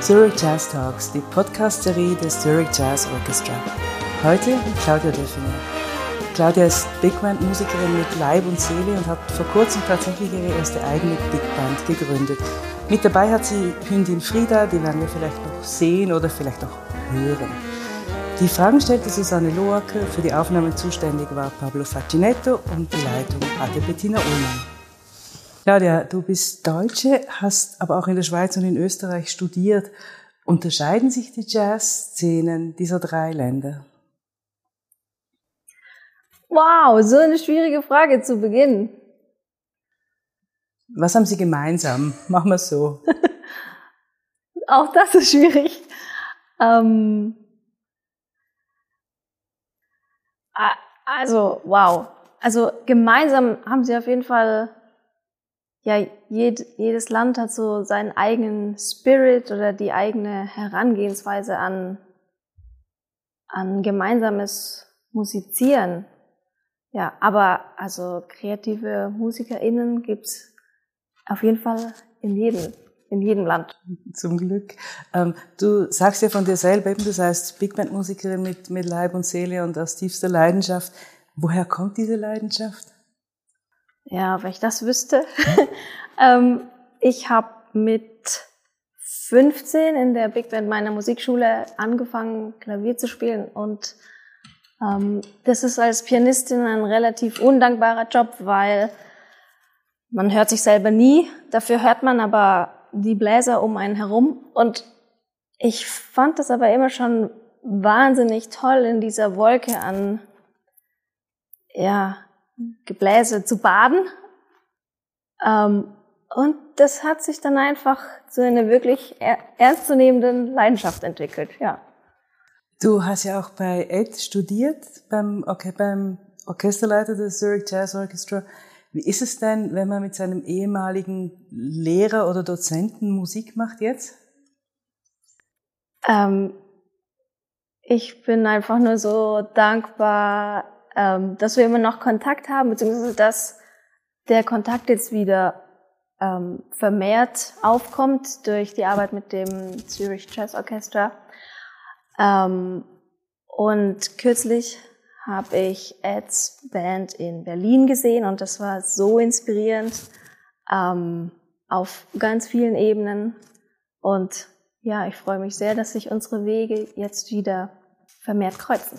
Zurich Jazz Talks, die Podcast-Serie des Zurich Jazz Orchestra. Heute mit Claudia Döffinger. Claudia ist Big Band Musikerin mit Leib und Seele und hat vor kurzem tatsächlich ihre erste eigene Big Band gegründet. Mit dabei hat sie Hündin Frieda, die werden wir vielleicht noch sehen oder vielleicht auch hören. Die Fragen stellte Susanne Loacker, für die Aufnahmen zuständig war Pablo Facinetto und die Leitung hatte Bettina Ullmann. Claudia, du bist Deutsche, hast aber auch in der Schweiz und in Österreich studiert. Unterscheiden sich die Jazzszenen dieser drei Länder? Wow, so eine schwierige Frage zu Beginn. Was haben sie gemeinsam? Machen wir es so. auch das ist schwierig. Ähm, also, wow. Also gemeinsam haben sie auf jeden Fall ja, jed, jedes Land hat so seinen eigenen Spirit oder die eigene Herangehensweise an, an gemeinsames Musizieren. Ja, aber also kreative MusikerInnen gibt's auf jeden Fall in jedem, in jedem Land. Zum Glück. Ähm, du sagst ja von dir selber eben, du heißt Big Band Musikerin mit, mit Leib und Seele und aus tiefster Leidenschaft. Woher kommt diese Leidenschaft? Ja, wenn ich das wüsste. ähm, ich habe mit 15 in der Big Band meiner Musikschule angefangen, Klavier zu spielen. Und ähm, das ist als Pianistin ein relativ undankbarer Job, weil man hört sich selber nie. Dafür hört man aber die Bläser um einen herum. Und ich fand das aber immer schon wahnsinnig toll in dieser Wolke an, ja, Gebläse zu baden. Ähm, und das hat sich dann einfach zu einer wirklich ernstzunehmenden Leidenschaft entwickelt, ja. Du hast ja auch bei Ed studiert, beim, okay, beim Orchesterleiter des Zurich Jazz Orchestra. Wie ist es denn, wenn man mit seinem ehemaligen Lehrer oder Dozenten Musik macht jetzt? Ähm, ich bin einfach nur so dankbar, ähm, dass wir immer noch Kontakt haben, beziehungsweise dass der Kontakt jetzt wieder ähm, vermehrt aufkommt durch die Arbeit mit dem Zurich Jazz Orchestra. Ähm, und kürzlich habe ich Eds Band in Berlin gesehen und das war so inspirierend ähm, auf ganz vielen Ebenen. Und ja, ich freue mich sehr, dass sich unsere Wege jetzt wieder vermehrt kreuzen.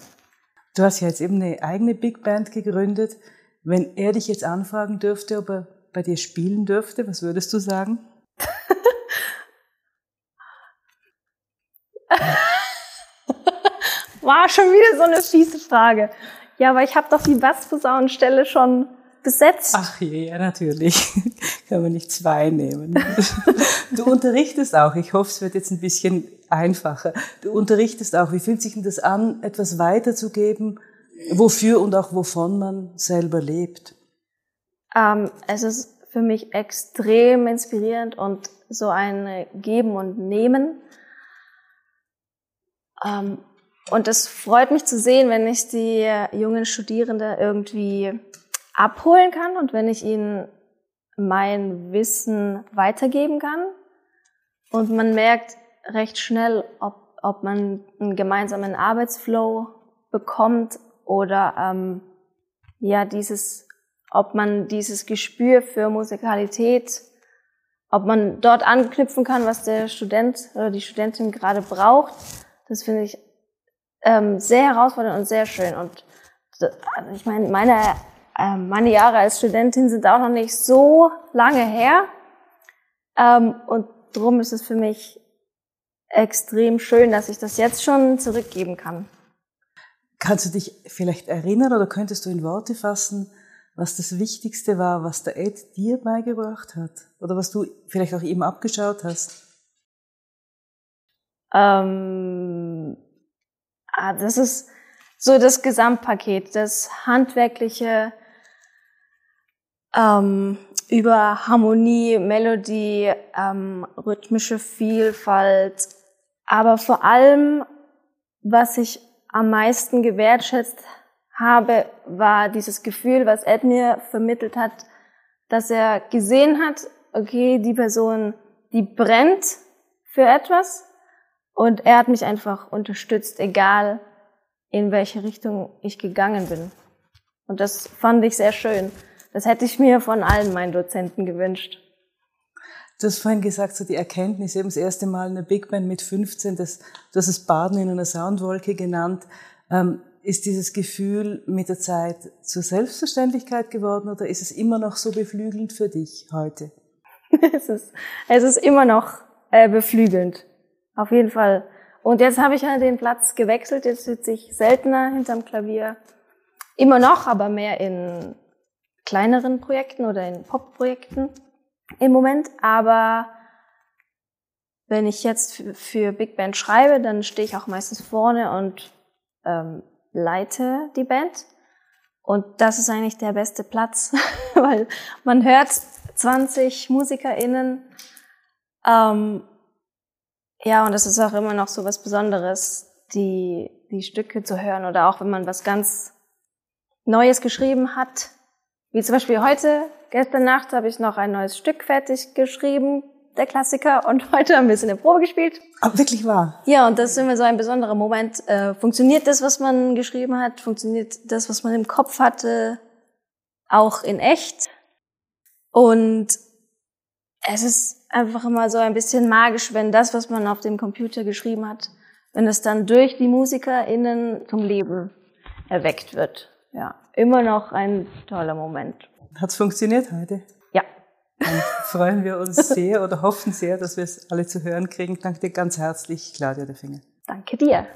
Du hast ja jetzt eben eine eigene Big Band gegründet. Wenn er dich jetzt anfragen dürfte, ob er bei dir spielen dürfte, was würdest du sagen? War schon wieder so eine fiese Frage. Ja, aber ich habe doch die Bassposaunenstelle schon besetzt. Ach je, ja, natürlich. Kann man nicht zwei nehmen. Du unterrichtest auch. Ich hoffe, es wird jetzt ein bisschen einfacher. Du unterrichtest auch. Wie fühlt sich denn das an, etwas weiterzugeben, wofür und auch wovon man selber lebt? Ähm, es ist für mich extrem inspirierend und so ein Geben und Nehmen. Ähm, und es freut mich zu sehen, wenn ich die jungen Studierende irgendwie abholen kann und wenn ich ihnen mein Wissen weitergeben kann. Und man merkt recht schnell, ob, ob man einen gemeinsamen Arbeitsflow bekommt oder ähm, ja dieses, ob man dieses Gespür für Musikalität, ob man dort anknüpfen kann, was der Student oder die Studentin gerade braucht. Das finde ich ähm, sehr herausfordernd und sehr schön. Und also ich meine, meine, äh, meine Jahre als Studentin sind auch noch nicht so lange her. Ähm, und darum ist es für mich extrem schön, dass ich das jetzt schon zurückgeben kann. Kannst du dich vielleicht erinnern oder könntest du in Worte fassen, was das Wichtigste war, was der Ed dir beigebracht hat? Oder was du vielleicht auch ihm abgeschaut hast? Ähm, ah, das ist so das Gesamtpaket, das handwerkliche, ähm, über Harmonie, Melodie, ähm, rhythmische Vielfalt, aber vor allem, was ich am meisten gewertschätzt habe, war dieses Gefühl, was Ed mir vermittelt hat, dass er gesehen hat, okay, die Person, die brennt für etwas Und er hat mich einfach unterstützt, egal in welche Richtung ich gegangen bin. Und das fand ich sehr schön. Das hätte ich mir von allen meinen Dozenten gewünscht. Du hast vorhin gesagt, so die Erkenntnis, eben das erste Mal eine Big Band mit 15, das, du hast es Baden in einer Soundwolke genannt. Ähm, ist dieses Gefühl mit der Zeit zur Selbstverständlichkeit geworden oder ist es immer noch so beflügelnd für dich heute? es, ist, es ist immer noch äh, beflügelnd. Auf jeden Fall. Und jetzt habe ich halt den Platz gewechselt. Jetzt sitze ich seltener hinterm Klavier. Immer noch, aber mehr in kleineren Projekten oder in Pop-Projekten im Moment. Aber wenn ich jetzt für Big Band schreibe, dann stehe ich auch meistens vorne und ähm, leite die Band. Und das ist eigentlich der beste Platz, weil man hört 20 MusikerInnen. Ähm, ja, und das ist auch immer noch so was Besonderes, die, die Stücke zu hören oder auch wenn man was ganz Neues geschrieben hat. Wie zum Beispiel heute, gestern Nacht habe ich noch ein neues Stück fertig geschrieben, der Klassiker, und heute haben wir es in der Probe gespielt. Aber wirklich wahr? Ja, und das ist immer so ein besonderer Moment. Äh, funktioniert das, was man geschrieben hat? Funktioniert das, was man im Kopf hatte, auch in echt? Und es ist einfach immer so ein bisschen magisch, wenn das, was man auf dem Computer geschrieben hat, wenn es dann durch die MusikerInnen zum Leben erweckt wird. Ja, immer noch ein toller Moment. Hat's funktioniert heute? Ja. Dann freuen wir uns sehr oder hoffen sehr, dass wir es alle zu hören kriegen. Danke dir ganz herzlich, Claudia de Finger. Danke dir.